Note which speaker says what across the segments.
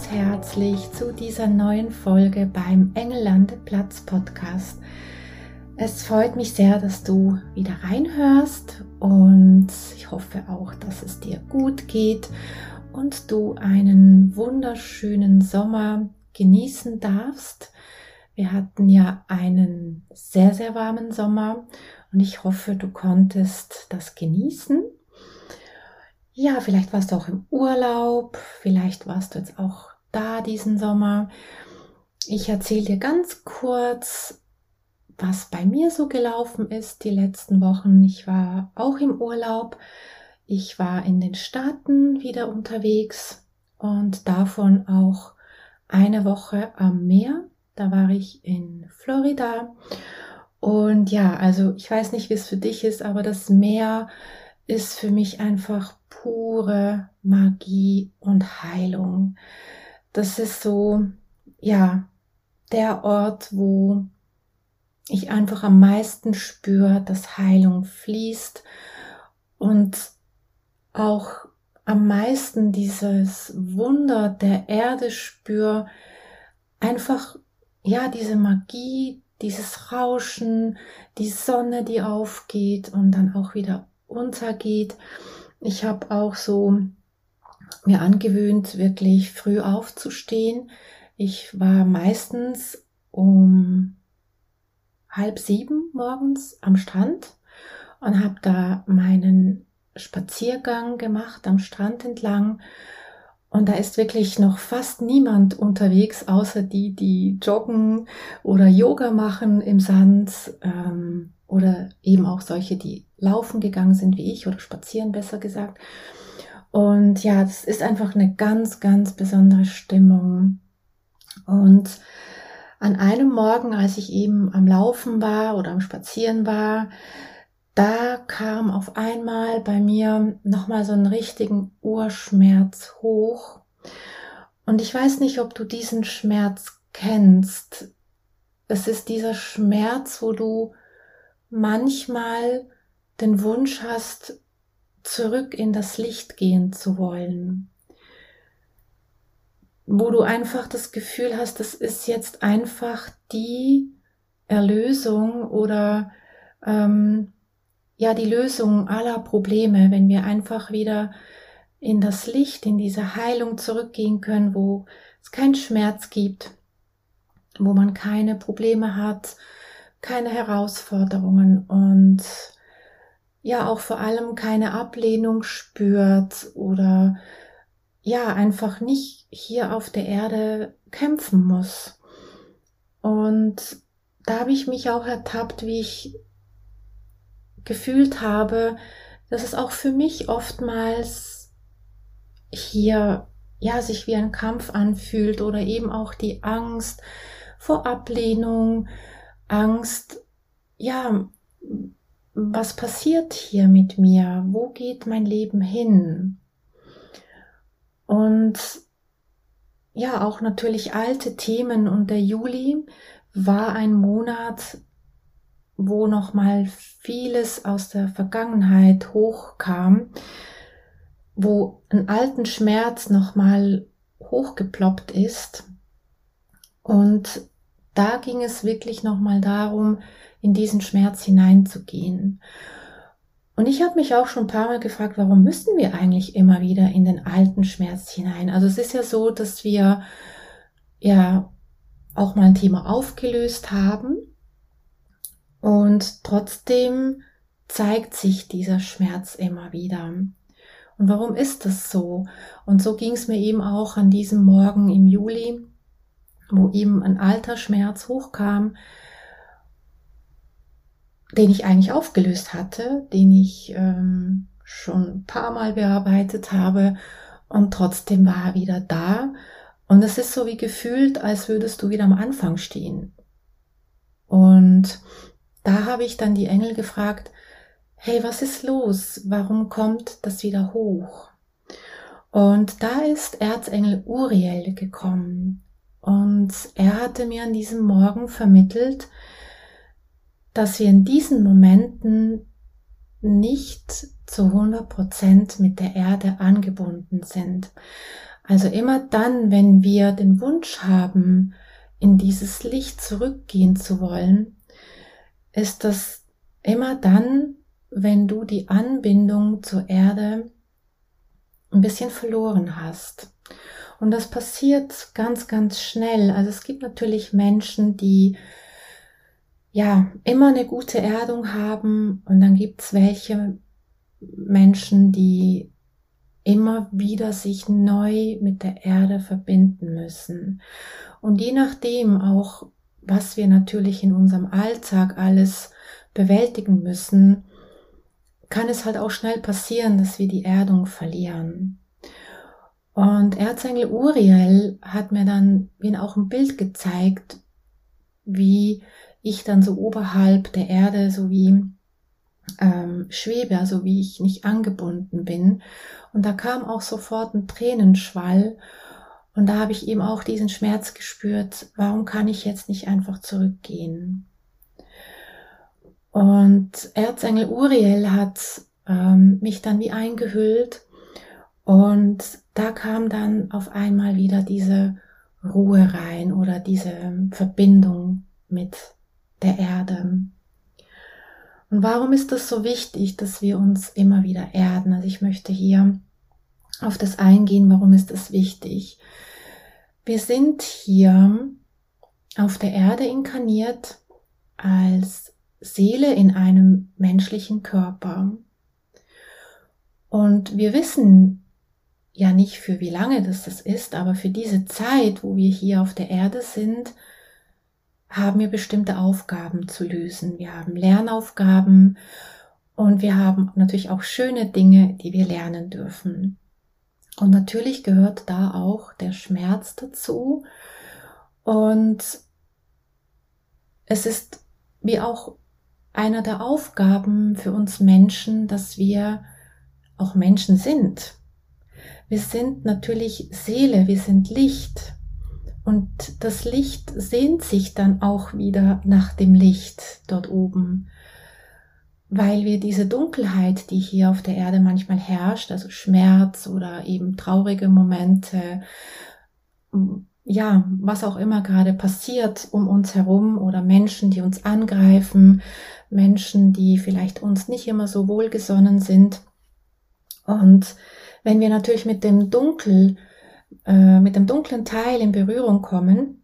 Speaker 1: Ganz herzlich zu dieser neuen Folge beim Engellandeplatz Podcast. Es freut mich sehr, dass du wieder reinhörst und ich hoffe auch, dass es dir gut geht und du einen wunderschönen Sommer genießen darfst. Wir hatten ja einen sehr, sehr warmen Sommer und ich hoffe, du konntest das genießen ja, vielleicht warst du auch im Urlaub, vielleicht warst du jetzt auch da diesen Sommer. Ich erzähle dir ganz kurz, was bei mir so gelaufen ist die letzten Wochen. Ich war auch im Urlaub. Ich war in den Staaten wieder unterwegs und davon auch eine Woche am Meer. Da war ich in Florida. Und ja, also ich weiß nicht, wie es für dich ist, aber das Meer ist für mich einfach pure Magie und Heilung. Das ist so, ja, der Ort, wo ich einfach am meisten spüre, dass Heilung fließt und auch am meisten dieses Wunder der Erde spüre, einfach, ja, diese Magie, dieses Rauschen, die Sonne, die aufgeht und dann auch wieder untergeht. Ich habe auch so mir angewöhnt, wirklich früh aufzustehen. Ich war meistens um halb sieben morgens am Strand und habe da meinen Spaziergang gemacht am Strand entlang. Und da ist wirklich noch fast niemand unterwegs, außer die, die joggen oder Yoga machen im Sand ähm, oder eben auch solche, die laufen gegangen sind wie ich oder spazieren besser gesagt. Und ja, das ist einfach eine ganz, ganz besondere Stimmung. Und an einem Morgen, als ich eben am Laufen war oder am Spazieren war, da kam auf einmal bei mir nochmal so einen richtigen Urschmerz hoch. Und ich weiß nicht, ob du diesen Schmerz kennst. Es ist dieser Schmerz, wo du manchmal den Wunsch hast, zurück in das Licht gehen zu wollen. Wo du einfach das Gefühl hast, das ist jetzt einfach die Erlösung oder ähm, ja die Lösung aller Probleme, wenn wir einfach wieder in das Licht, in diese Heilung zurückgehen können, wo es keinen Schmerz gibt, wo man keine Probleme hat, keine Herausforderungen und ja auch vor allem keine Ablehnung spürt oder ja einfach nicht hier auf der Erde kämpfen muss. Und da habe ich mich auch ertappt, wie ich gefühlt habe, dass es auch für mich oftmals hier ja sich wie ein Kampf anfühlt oder eben auch die Angst vor Ablehnung, Angst, ja, was passiert hier mit mir? Wo geht mein Leben hin? Und ja, auch natürlich alte Themen und der Juli war ein Monat, wo noch mal vieles aus der Vergangenheit hochkam, wo ein alten Schmerz noch mal hochgeploppt ist und da ging es wirklich noch mal darum, in diesen Schmerz hineinzugehen. Und ich habe mich auch schon ein paar Mal gefragt, warum müssen wir eigentlich immer wieder in den alten Schmerz hinein? Also es ist ja so, dass wir ja auch mal ein Thema aufgelöst haben und trotzdem zeigt sich dieser Schmerz immer wieder. Und warum ist das so? Und so ging es mir eben auch an diesem Morgen im Juli, wo eben ein alter Schmerz hochkam, den ich eigentlich aufgelöst hatte, den ich ähm, schon ein paar Mal bearbeitet habe und trotzdem war er wieder da Und es ist so wie gefühlt, als würdest du wieder am Anfang stehen. Und da habe ich dann die Engel gefragt, hey, was ist los? Warum kommt das wieder hoch? Und da ist Erzengel Uriel gekommen. Und er hatte mir an diesem Morgen vermittelt, dass wir in diesen Momenten nicht zu 100 Prozent mit der Erde angebunden sind. Also immer dann, wenn wir den Wunsch haben, in dieses Licht zurückgehen zu wollen, ist das immer dann, wenn du die Anbindung zur Erde ein bisschen verloren hast. Und das passiert ganz, ganz schnell. Also es gibt natürlich Menschen, die ja immer eine gute Erdung haben und dann gibt es welche Menschen, die immer wieder sich neu mit der Erde verbinden müssen. Und je nachdem auch, was wir natürlich in unserem Alltag alles bewältigen müssen, kann es halt auch schnell passieren, dass wir die Erdung verlieren. Und Erzengel Uriel hat mir dann wie auch ein Bild gezeigt, wie ich dann so oberhalb der Erde so wie ähm, schwebe, also wie ich nicht angebunden bin. Und da kam auch sofort ein Tränenschwall. Und da habe ich eben auch diesen Schmerz gespürt, warum kann ich jetzt nicht einfach zurückgehen? Und Erzengel Uriel hat ähm, mich dann wie eingehüllt und da kam dann auf einmal wieder diese Ruhe rein oder diese Verbindung mit der Erde. Und warum ist das so wichtig, dass wir uns immer wieder erden? Also ich möchte hier auf das eingehen, warum ist das wichtig? Wir sind hier auf der Erde inkarniert als Seele in einem menschlichen Körper. Und wir wissen ja nicht für wie lange das das ist, aber für diese Zeit, wo wir hier auf der Erde sind, haben wir bestimmte Aufgaben zu lösen. Wir haben Lernaufgaben und wir haben natürlich auch schöne Dinge, die wir lernen dürfen. Und natürlich gehört da auch der Schmerz dazu. Und es ist wie auch einer der Aufgaben für uns Menschen, dass wir auch Menschen sind. Wir sind natürlich Seele, wir sind Licht. Und das Licht sehnt sich dann auch wieder nach dem Licht dort oben, weil wir diese Dunkelheit, die hier auf der Erde manchmal herrscht, also Schmerz oder eben traurige Momente, ja, was auch immer gerade passiert um uns herum oder Menschen, die uns angreifen, Menschen, die vielleicht uns nicht immer so wohlgesonnen sind. Und wenn wir natürlich mit dem Dunkel äh, mit dem dunklen Teil in Berührung kommen,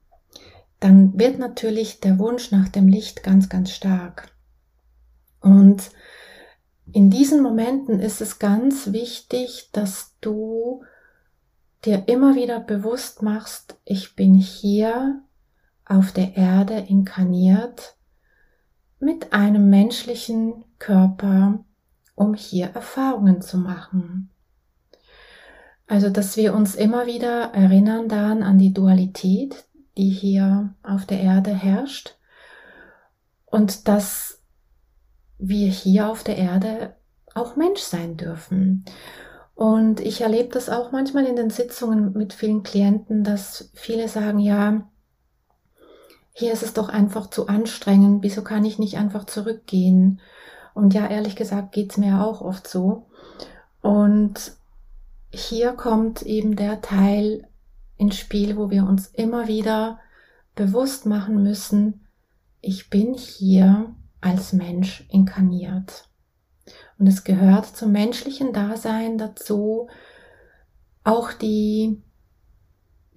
Speaker 1: dann wird natürlich der Wunsch nach dem Licht ganz, ganz stark. Und in diesen Momenten ist es ganz wichtig, dass du dir immer wieder bewusst machst, ich bin hier auf der Erde inkarniert mit einem menschlichen Körper, um hier Erfahrungen zu machen. Also, dass wir uns immer wieder erinnern dann an die Dualität, die hier auf der Erde herrscht und dass wir hier auf der Erde auch Mensch sein dürfen. Und ich erlebe das auch manchmal in den Sitzungen mit vielen Klienten, dass viele sagen, ja, hier ist es doch einfach zu anstrengend, wieso kann ich nicht einfach zurückgehen? Und ja, ehrlich gesagt geht's mir auch oft so. Und hier kommt eben der Teil ins Spiel, wo wir uns immer wieder bewusst machen müssen, ich bin hier als Mensch inkarniert. Und es gehört zum menschlichen Dasein dazu, auch die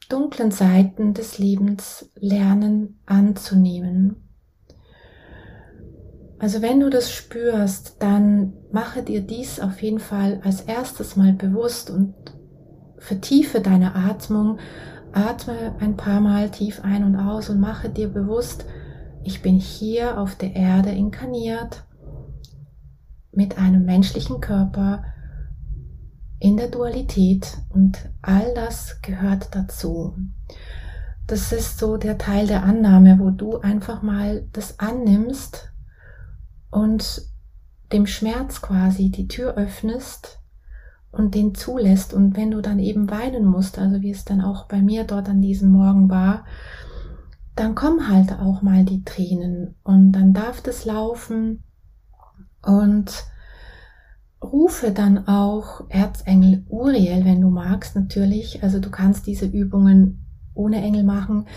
Speaker 1: dunklen Seiten des Lebens lernen anzunehmen also wenn du das spürst, dann mache dir dies auf jeden Fall als erstes mal bewusst und vertiefe deine Atmung. Atme ein paar Mal tief ein und aus und mache dir bewusst, ich bin hier auf der Erde inkarniert mit einem menschlichen Körper in der Dualität und all das gehört dazu. Das ist so der Teil der Annahme, wo du einfach mal das annimmst und dem Schmerz quasi die Tür öffnest und den zulässt. Und wenn du dann eben weinen musst, also wie es dann auch bei mir dort an diesem Morgen war, dann kommen halt auch mal die Tränen und dann darf das laufen und rufe dann auch Erzengel Uriel, wenn du magst, natürlich. Also du kannst diese Übungen ohne Engel machen.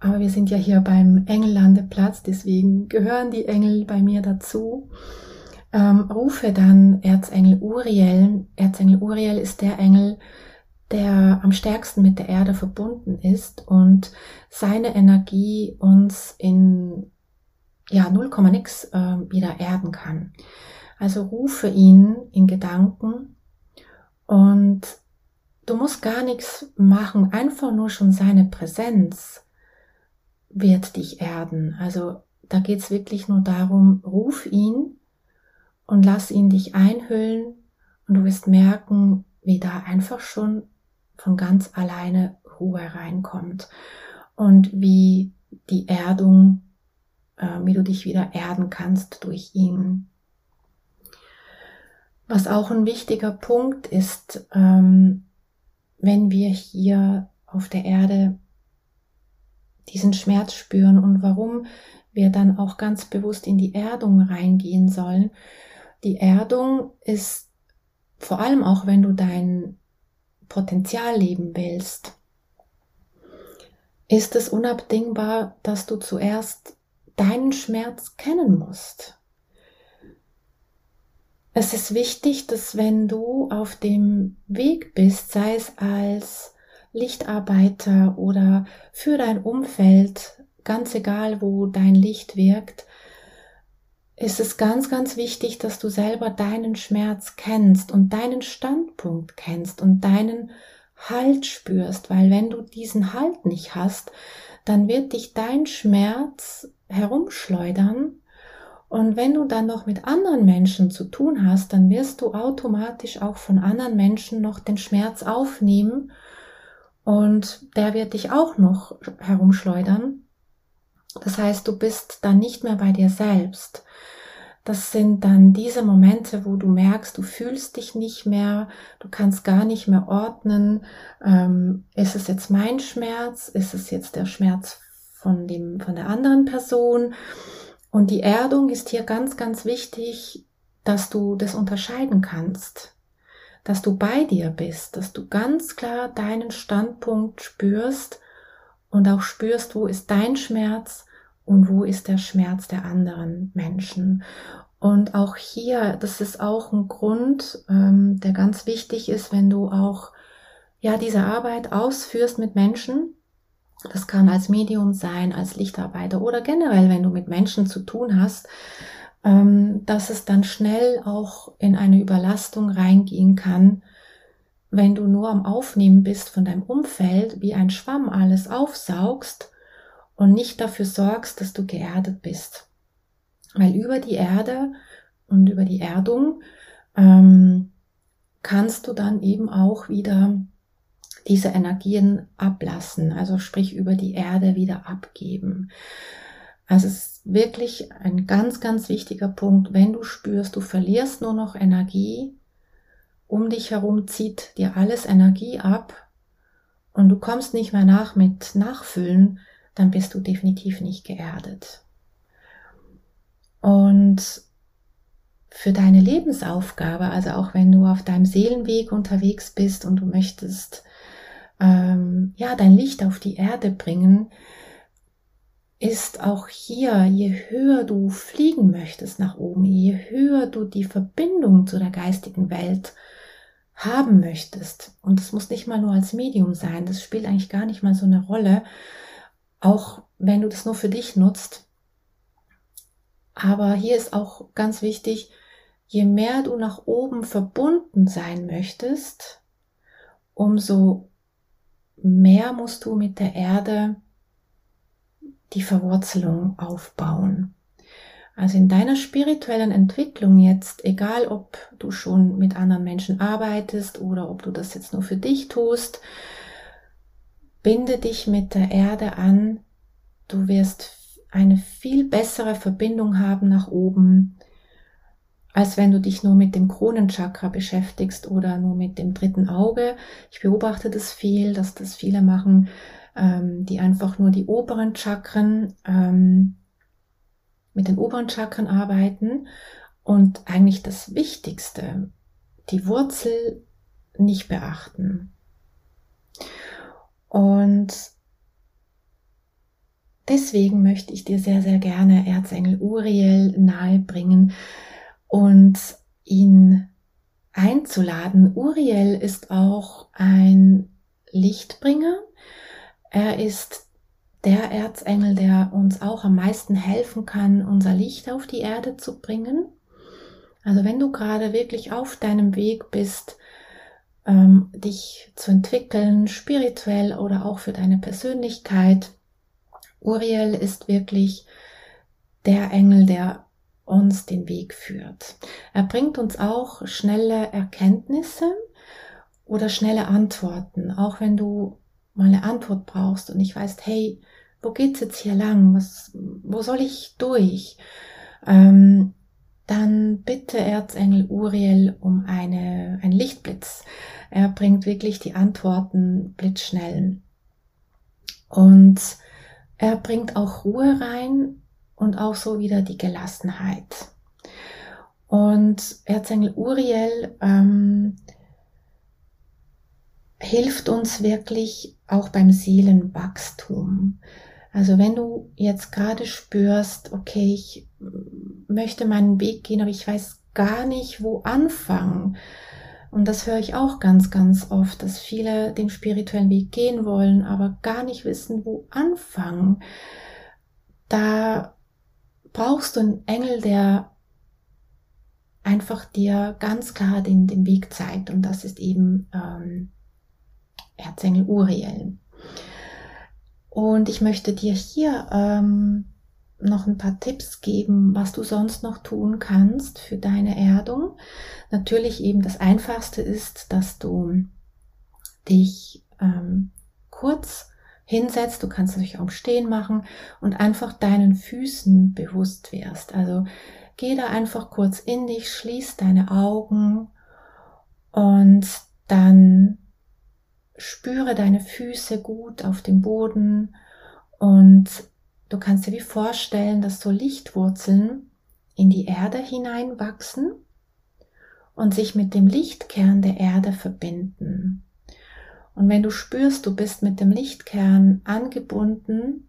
Speaker 1: Aber wir sind ja hier beim Engellandeplatz, deswegen gehören die Engel bei mir dazu. Ähm, rufe dann Erzengel Uriel. Erzengel Uriel ist der Engel, der am stärksten mit der Erde verbunden ist und seine Energie uns in ja 0, nix äh, wieder erden kann. Also rufe ihn in Gedanken und du musst gar nichts machen, einfach nur schon seine Präsenz wird dich erden. Also da geht's wirklich nur darum, ruf ihn und lass ihn dich einhüllen und du wirst merken, wie da einfach schon von ganz alleine Ruhe reinkommt und wie die Erdung, äh, wie du dich wieder erden kannst durch ihn. Was auch ein wichtiger Punkt ist, ähm, wenn wir hier auf der Erde diesen Schmerz spüren und warum wir dann auch ganz bewusst in die Erdung reingehen sollen. Die Erdung ist vor allem auch, wenn du dein Potenzial leben willst, ist es unabdingbar, dass du zuerst deinen Schmerz kennen musst. Es ist wichtig, dass wenn du auf dem Weg bist, sei es als Lichtarbeiter oder für dein Umfeld, ganz egal, wo dein Licht wirkt, ist es ganz, ganz wichtig, dass du selber deinen Schmerz kennst und deinen Standpunkt kennst und deinen Halt spürst, weil wenn du diesen Halt nicht hast, dann wird dich dein Schmerz herumschleudern und wenn du dann noch mit anderen Menschen zu tun hast, dann wirst du automatisch auch von anderen Menschen noch den Schmerz aufnehmen und der wird dich auch noch herumschleudern. Das heißt, du bist dann nicht mehr bei dir selbst. Das sind dann diese Momente, wo du merkst, du fühlst dich nicht mehr, du kannst gar nicht mehr ordnen. Ähm, ist es jetzt mein Schmerz? Ist es jetzt der Schmerz von dem, von der anderen Person? Und die Erdung ist hier ganz, ganz wichtig, dass du das unterscheiden kannst, dass du bei dir bist, dass du ganz klar deinen Standpunkt spürst und auch spürst, wo ist dein Schmerz und wo ist der Schmerz der anderen Menschen. Und auch hier, das ist auch ein Grund, ähm, der ganz wichtig ist, wenn du auch ja diese Arbeit ausführst mit Menschen, das kann als Medium sein, als Lichtarbeiter oder generell, wenn du mit Menschen zu tun hast, dass es dann schnell auch in eine Überlastung reingehen kann, wenn du nur am Aufnehmen bist von deinem Umfeld, wie ein Schwamm alles aufsaugst und nicht dafür sorgst, dass du geerdet bist. Weil über die Erde und über die Erdung ähm, kannst du dann eben auch wieder diese Energien ablassen, also sprich über die Erde wieder abgeben. Also es ist wirklich ein ganz, ganz wichtiger Punkt, wenn du spürst, du verlierst nur noch Energie, um dich herum zieht dir alles Energie ab und du kommst nicht mehr nach mit Nachfüllen, dann bist du definitiv nicht geerdet. Und für deine Lebensaufgabe, also auch wenn du auf deinem Seelenweg unterwegs bist und du möchtest ähm, ja, dein Licht auf die Erde bringen, ist auch hier, je höher du fliegen möchtest nach oben, je höher du die Verbindung zu der geistigen Welt haben möchtest, und das muss nicht mal nur als Medium sein, das spielt eigentlich gar nicht mal so eine Rolle, auch wenn du das nur für dich nutzt. Aber hier ist auch ganz wichtig, je mehr du nach oben verbunden sein möchtest, umso mehr musst du mit der Erde die Verwurzelung aufbauen. Also in deiner spirituellen Entwicklung jetzt, egal ob du schon mit anderen Menschen arbeitest oder ob du das jetzt nur für dich tust, binde dich mit der Erde an. Du wirst eine viel bessere Verbindung haben nach oben, als wenn du dich nur mit dem Kronenchakra beschäftigst oder nur mit dem dritten Auge. Ich beobachte das viel, dass das viele machen, ähm, die einfach nur die oberen Chakren ähm, mit den oberen Chakren arbeiten und eigentlich das Wichtigste, die Wurzel nicht beachten. Und deswegen möchte ich dir sehr, sehr gerne Erzengel Uriel nahebringen und ihn einzuladen. Uriel ist auch ein Lichtbringer. Er ist der Erzengel, der uns auch am meisten helfen kann, unser Licht auf die Erde zu bringen. Also wenn du gerade wirklich auf deinem Weg bist, ähm, dich zu entwickeln, spirituell oder auch für deine Persönlichkeit, Uriel ist wirklich der Engel, der uns den Weg führt. Er bringt uns auch schnelle Erkenntnisse oder schnelle Antworten, auch wenn du mal eine Antwort brauchst und nicht weißt, hey, wo geht's jetzt hier lang? Was, wo soll ich durch? Ähm, dann bitte Erzengel Uriel um eine, ein Lichtblitz. Er bringt wirklich die Antworten blitzschnell. Und er bringt auch Ruhe rein und auch so wieder die Gelassenheit. Und Erzengel Uriel ähm, hilft uns wirklich auch beim Seelenwachstum. Also wenn du jetzt gerade spürst, okay, ich möchte meinen Weg gehen, aber ich weiß gar nicht, wo anfangen. Und das höre ich auch ganz, ganz oft, dass viele den spirituellen Weg gehen wollen, aber gar nicht wissen, wo anfangen. Da brauchst du einen Engel, der einfach dir ganz klar den, den Weg zeigt. Und das ist eben ähm, Erzengel Uriel. Und ich möchte dir hier ähm, noch ein paar Tipps geben, was du sonst noch tun kannst für deine Erdung. Natürlich eben das Einfachste ist, dass du dich ähm, kurz hinsetzt. Du kannst natürlich auch Stehen machen und einfach deinen Füßen bewusst wirst. Also geh da einfach kurz in dich, schließ deine Augen und dann spüre deine Füße gut auf dem Boden und du kannst dir wie vorstellen, dass so Lichtwurzeln in die Erde hineinwachsen und sich mit dem Lichtkern der Erde verbinden. Und wenn du spürst, du bist mit dem Lichtkern angebunden,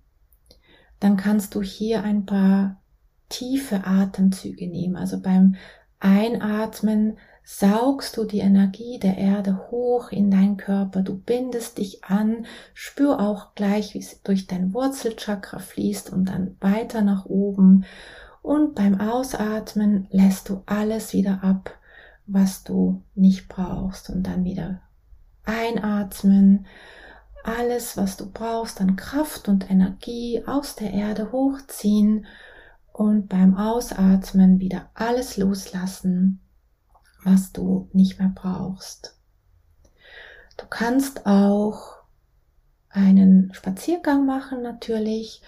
Speaker 1: dann kannst du hier ein paar tiefe Atemzüge nehmen. Also beim Einatmen saugst du die Energie der Erde hoch in deinen Körper, du bindest dich an, spür auch gleich, wie es durch dein Wurzelchakra fließt und dann weiter nach oben. Und beim Ausatmen lässt du alles wieder ab, was du nicht brauchst und dann wieder einatmen. Alles, was du brauchst an Kraft und Energie aus der Erde hochziehen und beim Ausatmen wieder alles loslassen was du nicht mehr brauchst. Du kannst auch einen Spaziergang machen natürlich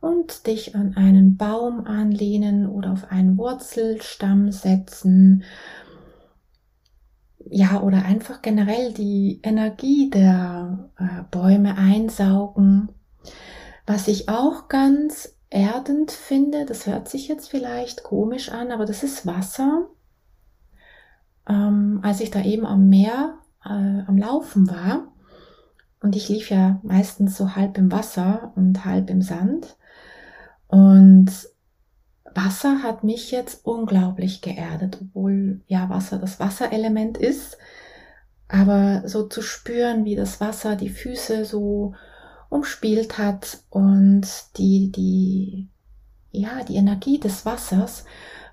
Speaker 1: und dich an einen Baum anlehnen oder auf einen Wurzelstamm setzen. Ja, oder einfach generell die Energie der äh, Bäume einsaugen. Was ich auch ganz erdend finde, das hört sich jetzt vielleicht komisch an, aber das ist Wasser ähm, als ich da eben am Meer äh, am Laufen war. Und ich lief ja meistens so halb im Wasser und halb im Sand. Und Wasser hat mich jetzt unglaublich geerdet, obwohl ja Wasser das Wasserelement ist. Aber so zu spüren, wie das Wasser die Füße so umspielt hat und die, die, ja, die Energie des Wassers,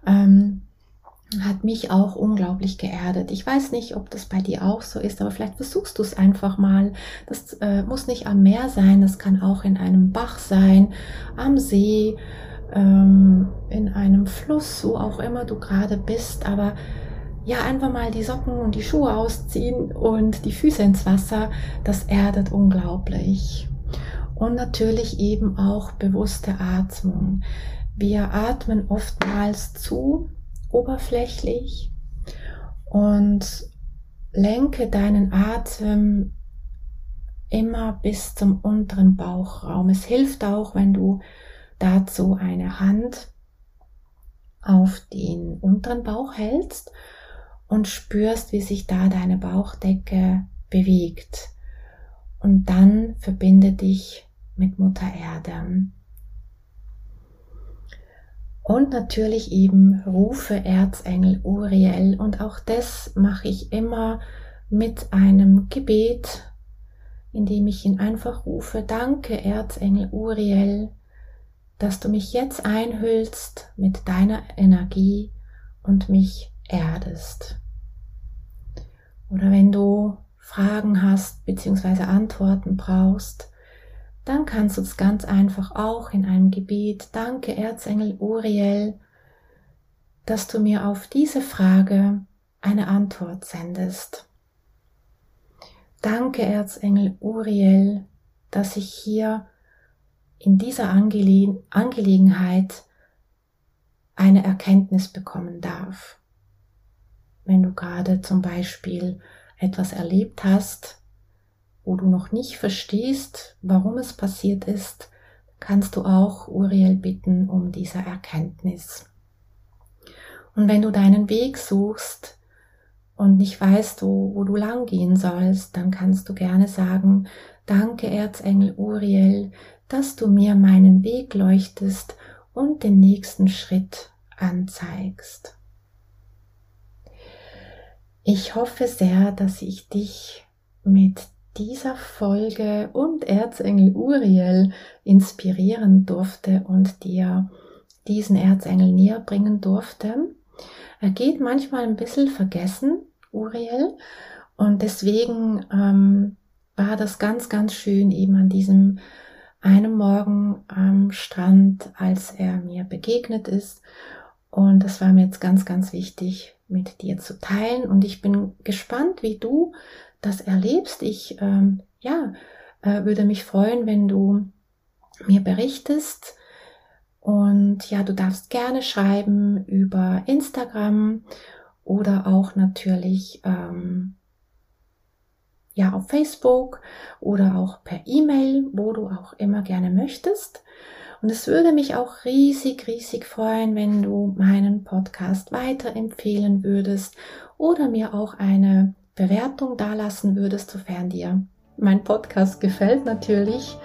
Speaker 1: ähm, hat mich auch unglaublich geerdet. Ich weiß nicht, ob das bei dir auch so ist, aber vielleicht versuchst du es einfach mal. Das äh, muss nicht am Meer sein, das kann auch in einem Bach sein, am See, ähm, in einem Fluss, wo auch immer du gerade bist, aber ja, einfach mal die Socken und die Schuhe ausziehen und die Füße ins Wasser, das erdet unglaublich. Und natürlich eben auch bewusste Atmung. Wir atmen oftmals zu oberflächlich und lenke deinen Atem immer bis zum unteren Bauchraum. Es hilft auch, wenn du dazu eine Hand auf den unteren Bauch hältst und spürst, wie sich da deine Bauchdecke bewegt. Und dann verbinde dich mit Mutter Erde. Und natürlich eben rufe Erzengel Uriel. Und auch das mache ich immer mit einem Gebet, indem ich ihn einfach rufe. Danke, Erzengel Uriel, dass du mich jetzt einhüllst mit deiner Energie und mich erdest. Oder wenn du Fragen hast bzw. Antworten brauchst, dann kannst du es ganz einfach auch in einem Gebet, danke Erzengel Uriel, dass du mir auf diese Frage eine Antwort sendest. Danke Erzengel Uriel, dass ich hier in dieser Angele Angelegenheit eine Erkenntnis bekommen darf. Wenn du gerade zum Beispiel etwas erlebt hast, wo du noch nicht verstehst, warum es passiert ist, kannst du auch Uriel bitten um diese Erkenntnis. Und wenn du deinen Weg suchst und nicht weißt, wo, wo du lang gehen sollst, dann kannst du gerne sagen, danke Erzengel Uriel, dass du mir meinen Weg leuchtest und den nächsten Schritt anzeigst. Ich hoffe sehr, dass ich dich mit dieser Folge und Erzengel Uriel inspirieren durfte und dir diesen Erzengel näher bringen durfte. Er geht manchmal ein bisschen vergessen, Uriel, und deswegen ähm, war das ganz, ganz schön eben an diesem einen Morgen am Strand, als er mir begegnet ist. Und das war mir jetzt ganz, ganz wichtig mit dir zu teilen. Und ich bin gespannt, wie du das erlebst. Ich ähm, ja, äh, würde mich freuen, wenn du mir berichtest. Und ja, du darfst gerne schreiben über Instagram oder auch natürlich ähm, ja auf Facebook oder auch per E-Mail, wo du auch immer gerne möchtest. Und es würde mich auch riesig, riesig freuen, wenn du meinen Podcast weiterempfehlen würdest oder mir auch eine Bewertung dalassen würdest, sofern dir mein Podcast gefällt natürlich.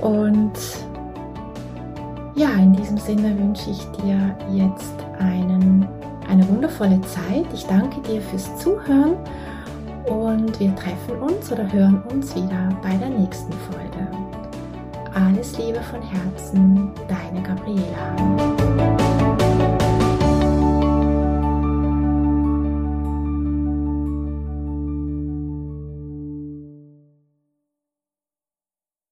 Speaker 1: Und ja, in diesem Sinne wünsche ich dir jetzt einen, eine wundervolle Zeit. Ich danke dir fürs Zuhören und wir treffen uns oder hören uns wieder bei der nächsten Folge. Alles Liebe von Herzen, deine Gabriela.